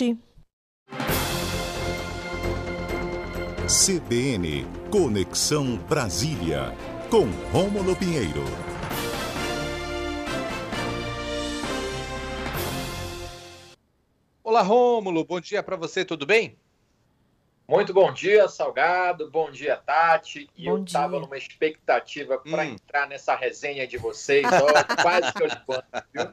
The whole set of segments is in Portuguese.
Tati. CBN Conexão Brasília, com Rômulo Pinheiro. Olá, Rômulo, bom dia para você, tudo bem? Muito bom dia, Salgado. Bom dia, Tati. E bom eu estava numa expectativa para hum. entrar nessa resenha de vocês. Ó, quase que eu viu?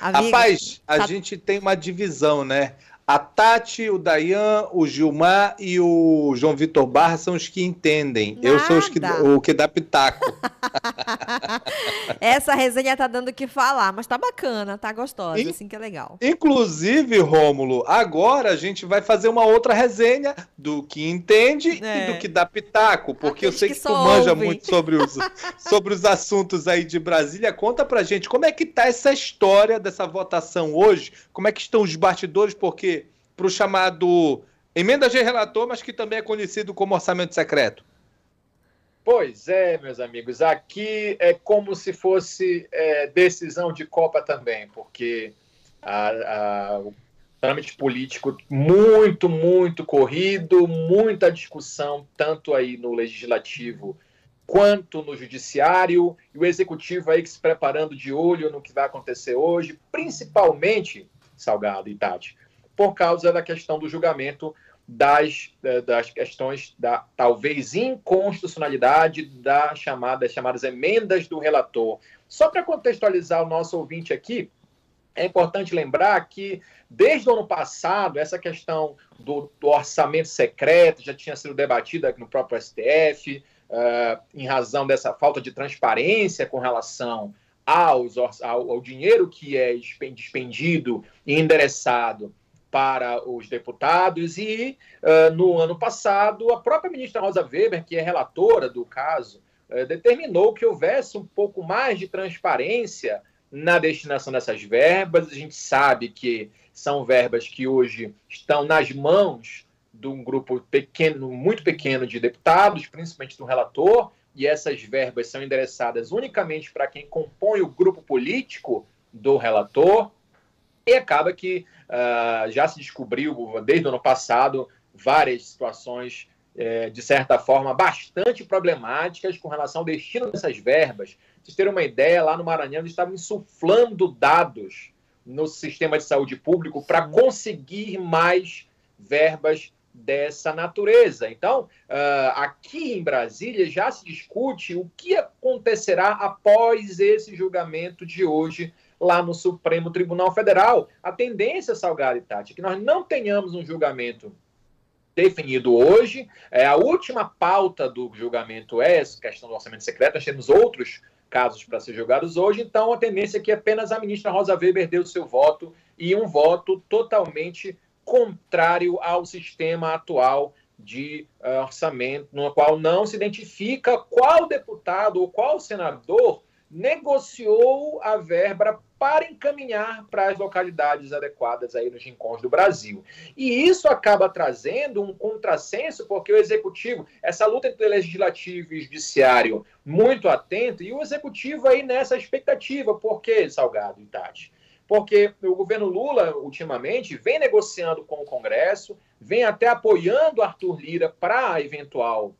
Rapaz, a tá... gente tem uma divisão, né? A Tati, o Dayan, o Gilmar e o João Vitor Barra são os que entendem. Nada. Eu sou os que, o que dá pitaco. Essa resenha tá dando o que falar, mas tá bacana, tá gostosa, In, assim que é legal. Inclusive, Rômulo, agora a gente vai fazer uma outra resenha do que entende é. e do que dá pitaco, porque Aqueles eu sei que, que tu manja muito sobre os, sobre os assuntos aí de Brasília. Conta pra gente como é que tá essa história dessa votação hoje, como é que estão os bastidores, porque para o chamado emenda de relator, mas que também é conhecido como orçamento secreto? Pois é, meus amigos, aqui é como se fosse é, decisão de Copa também, porque a, a, o trâmite político muito, muito corrido, muita discussão, tanto aí no legislativo quanto no judiciário, e o executivo aí se preparando de olho no que vai acontecer hoje, principalmente, Salgado e Tati, por causa da questão do julgamento das, eh, das questões da talvez inconstitucionalidade das chamadas emendas do relator. Só para contextualizar o nosso ouvinte aqui, é importante lembrar que desde o ano passado essa questão do, do orçamento secreto já tinha sido debatida no próprio STF, uh, eh, em razão dessa falta de transparência com relação aos, ao, ao dinheiro que é expendido e endereçado para os deputados e uh, no ano passado a própria ministra Rosa Weber, que é relatora do caso, uh, determinou que houvesse um pouco mais de transparência na destinação dessas verbas. A gente sabe que são verbas que hoje estão nas mãos de um grupo pequeno, muito pequeno de deputados, principalmente do relator, e essas verbas são endereçadas unicamente para quem compõe o grupo político do relator. E acaba que uh, já se descobriu, desde o ano passado, várias situações, eh, de certa forma, bastante problemáticas com relação ao destino dessas verbas. Vocês terem uma ideia, lá no Maranhão, eles estavam insuflando dados no sistema de saúde público para conseguir mais verbas dessa natureza. Então, uh, aqui em Brasília já se discute o que acontecerá após esse julgamento de hoje lá no Supremo Tribunal Federal. A tendência, Salgado e Tati, é que nós não tenhamos um julgamento definido hoje. É, a última pauta do julgamento é essa questão do orçamento secreto. Nós temos outros casos para ser julgados hoje, então a tendência é que apenas a ministra Rosa Weber deu seu voto e um voto totalmente contrário ao sistema atual de uh, orçamento, no qual não se identifica qual deputado ou qual senador negociou a verba para encaminhar para as localidades adequadas aí nos rincões do Brasil. E isso acaba trazendo um contrassenso, porque o executivo, essa luta entre o legislativo e judiciário muito atento, e o executivo aí nessa expectativa, por que, Salgado e Tati? Porque o governo Lula, ultimamente, vem negociando com o Congresso, vem até apoiando Arthur Lira para a eventual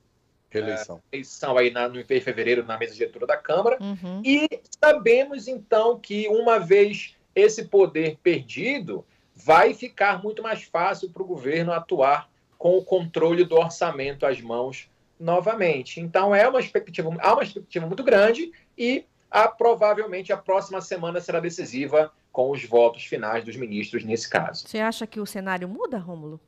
Reeleição. É, eleição aí na, no em fevereiro na mesa diretora da Câmara. Uhum. E sabemos, então, que uma vez esse poder perdido, vai ficar muito mais fácil para o governo atuar com o controle do orçamento às mãos novamente. Então, é uma expectativa, há uma expectativa muito grande e a, provavelmente a próxima semana será decisiva com os votos finais dos ministros nesse caso. Você acha que o cenário muda, Rômulo?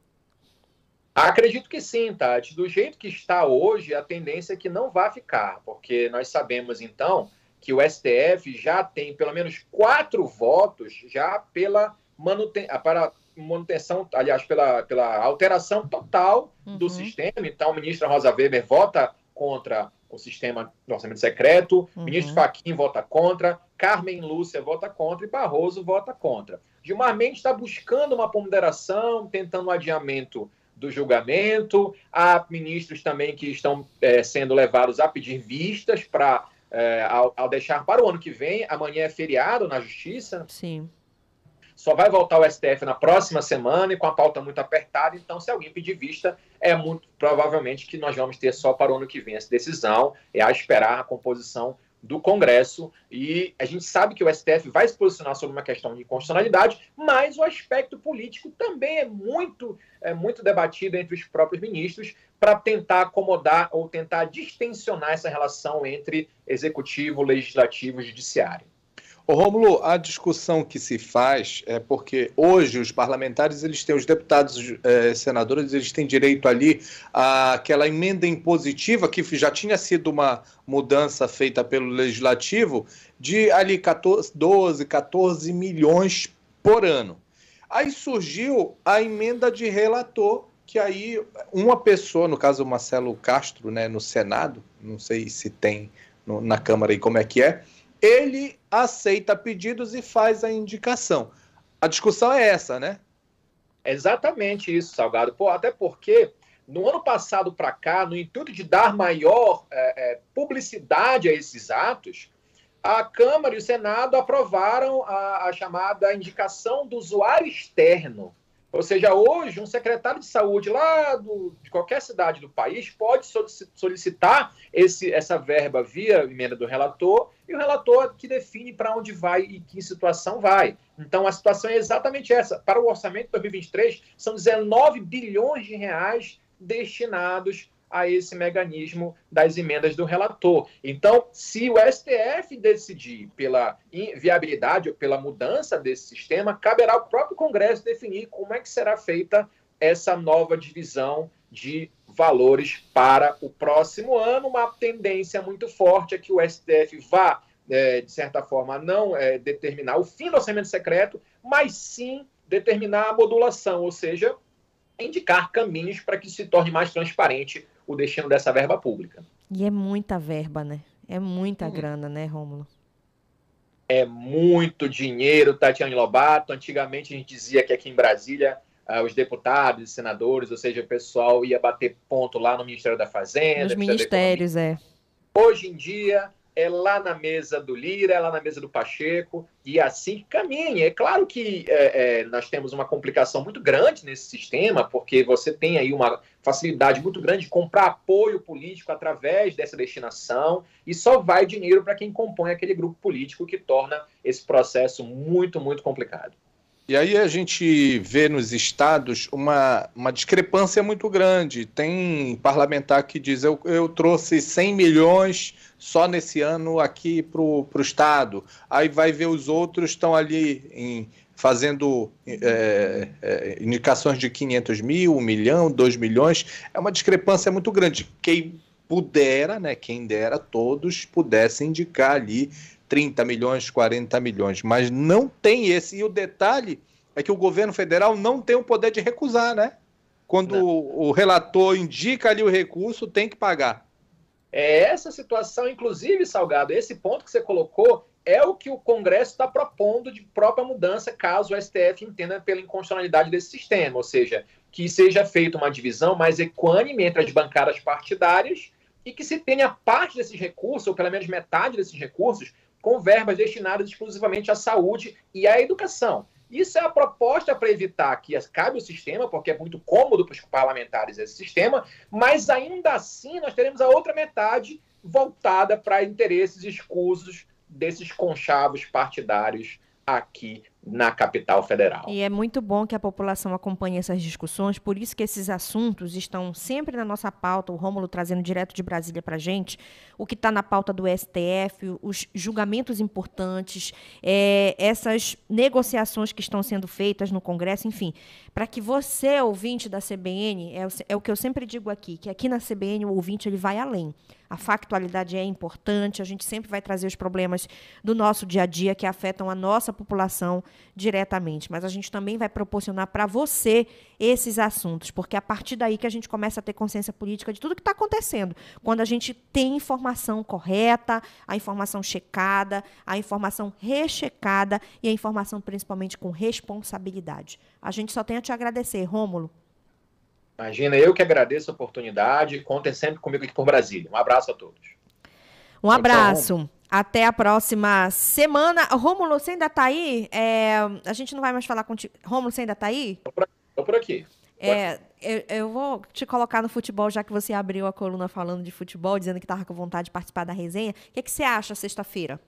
Acredito que sim, Tati. Do jeito que está hoje, a tendência é que não vá ficar, porque nós sabemos, então, que o STF já tem pelo menos quatro votos já pela manuten para manutenção, aliás, pela, pela alteração total uhum. do sistema. Então, a ministra Rosa Weber vota contra o sistema do orçamento secreto, uhum. ministro Fachin vota contra, Carmen Lúcia vota contra e Barroso vota contra. Gilmar Mendes está buscando uma ponderação, tentando um adiamento do julgamento. Há ministros também que estão é, sendo levados a pedir vistas para é, ao, ao, deixar para o ano que vem. Amanhã é feriado na Justiça. Sim. só vai voltar ao STF na próxima semana e com a pauta muito apertada. Então, se alguém pedir vista, é muito provavelmente que nós vamos ter só para o ano que vem essa decisão. É a esperar a composição do Congresso e a gente sabe que o STF vai se posicionar sobre uma questão de constitucionalidade, mas o aspecto político também é muito, é muito debatido entre os próprios ministros para tentar acomodar ou tentar distensionar essa relação entre executivo, legislativo e judiciário. Ô, Rômulo, a discussão que se faz é porque hoje os parlamentares, eles têm, os deputados eh, senadores, eles têm direito ali àquela emenda impositiva que já tinha sido uma mudança feita pelo legislativo de ali 14, 12, 14 milhões por ano. Aí surgiu a emenda de relator, que aí uma pessoa, no caso o Marcelo Castro, né, no Senado, não sei se tem no, na Câmara aí como é que é, ele aceita pedidos e faz a indicação. A discussão é essa, né? Exatamente isso, Salgado. Pô, até porque no ano passado para cá, no intuito de dar maior é, é, publicidade a esses atos, a Câmara e o Senado aprovaram a, a chamada indicação do usuário externo. Ou seja, hoje, um secretário de saúde lá do, de qualquer cidade do país pode solicitar esse, essa verba via emenda do relator e o relator que define para onde vai e que situação vai. Então, a situação é exatamente essa. Para o orçamento de 2023, são 19 bilhões de reais destinados a esse mecanismo das emendas do relator. Então, se o STF decidir pela viabilidade ou pela mudança desse sistema, caberá ao próprio Congresso definir como é que será feita essa nova divisão de valores para o próximo ano. Uma tendência muito forte é que o STF vá, é, de certa forma, não é, determinar o fim do orçamento secreto, mas sim determinar a modulação, ou seja, indicar caminhos para que se torne mais transparente o destino dessa verba pública. E é muita verba, né? É muita hum. grana, né, Rômulo? É muito dinheiro, Tatiane Lobato. Antigamente a gente dizia que aqui em Brasília uh, os deputados, senadores, ou seja, o pessoal ia bater ponto lá no Ministério da Fazenda. Nos ministérios, é. Hoje em dia é lá na mesa do Lira, é lá na mesa do Pacheco, e assim caminha. É claro que é, é, nós temos uma complicação muito grande nesse sistema, porque você tem aí uma facilidade muito grande de comprar apoio político através dessa destinação, e só vai dinheiro para quem compõe aquele grupo político, que torna esse processo muito, muito complicado. E aí a gente vê nos estados uma, uma discrepância muito grande. Tem parlamentar que diz: eu, eu trouxe 100 milhões só nesse ano aqui para o estado. Aí vai ver os outros estão ali em, fazendo é, é, indicações de 500 mil, 1 milhão, 2 milhões. É uma discrepância muito grande. Quem pudera, né, quem dera, todos pudessem indicar ali 30 milhões, 40 milhões, mas não tem esse. E o detalhe é que o governo federal não tem o poder de recusar, né? Quando o, o relator indica ali o recurso, tem que pagar. É essa situação, inclusive, Salgado, esse ponto que você colocou é o que o Congresso está propondo de própria mudança, caso o STF entenda pela inconstitucionalidade desse sistema, ou seja, que seja feita uma divisão mais equânime entre as bancadas partidárias e que se tenha parte desses recursos, ou pelo menos metade desses recursos, com verbas destinadas exclusivamente à saúde e à educação. Isso é a proposta para evitar que cabe o sistema, porque é muito cômodo para os parlamentares esse sistema, mas ainda assim nós teremos a outra metade voltada para interesses escusos desses conchavos partidários aqui na capital federal. E é muito bom que a população acompanhe essas discussões, por isso que esses assuntos estão sempre na nossa pauta, o Rômulo trazendo direto de Brasília para a gente, o que está na pauta do STF, os julgamentos importantes, é, essas negociações que estão sendo feitas no Congresso, enfim, para que você, ouvinte da CBN, é, é o que eu sempre digo aqui, que aqui na CBN o ouvinte ele vai além. A factualidade é importante, a gente sempre vai trazer os problemas do nosso dia a dia que afetam a nossa população diretamente, mas a gente também vai proporcionar para você esses assuntos, porque é a partir daí que a gente começa a ter consciência política de tudo que está acontecendo. Quando a gente tem informação correta, a informação checada, a informação rechecada e a informação principalmente com responsabilidade. A gente só tem a te agradecer, Rômulo. Imagina, eu que agradeço a oportunidade. Contem sempre comigo aqui por Brasília. Um abraço a todos. Um abraço. Tchau, Até a próxima semana. Rômulo, você ainda tá aí? É, a gente não vai mais falar contigo. Rômulo, você ainda tá aí? Tô por, tô por aqui. É, eu, eu, vou te colocar no futebol, já que você abriu a coluna falando de futebol, dizendo que estava com vontade de participar da resenha. O que, que você acha sexta-feira?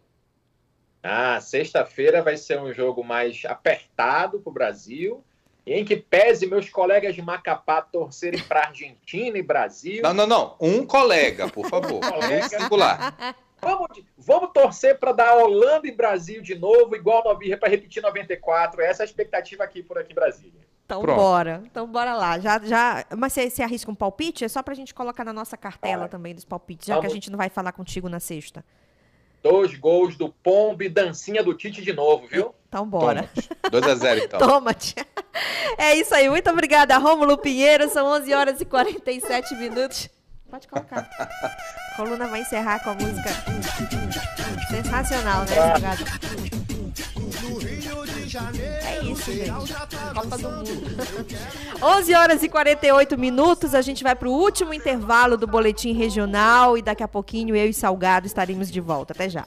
Ah, sexta-feira vai ser um jogo mais apertado para o Brasil, em que pese meus colegas de Macapá torcerem para Argentina e Brasil. Não, não, não. Um colega, por favor. Um colega. singular. Vamos, vamos torcer para dar Holanda e Brasil de novo, igual para repetir 94. Essa é a expectativa aqui por aqui em Brasília. Então Pronto. bora. Então bora lá. Já, já... Mas você, você arrisca um palpite? É só pra gente colocar na nossa cartela ah, também dos palpites, já vamos. que a gente não vai falar contigo na sexta. Dois gols do Pombo e dancinha do Tite de novo, viu? Então bora. 2x0 então. Toma-te. É isso aí. Muito obrigada, Rômulo Pinheiro. São 11 horas e 47 minutos. Pode colocar. A coluna vai encerrar com a música sensacional, né, advogado? É isso, gente. Copa do Mundo. 11 horas e 48 minutos. A gente vai para o último intervalo do boletim regional e daqui a pouquinho eu e Salgado estaremos de volta. Até já.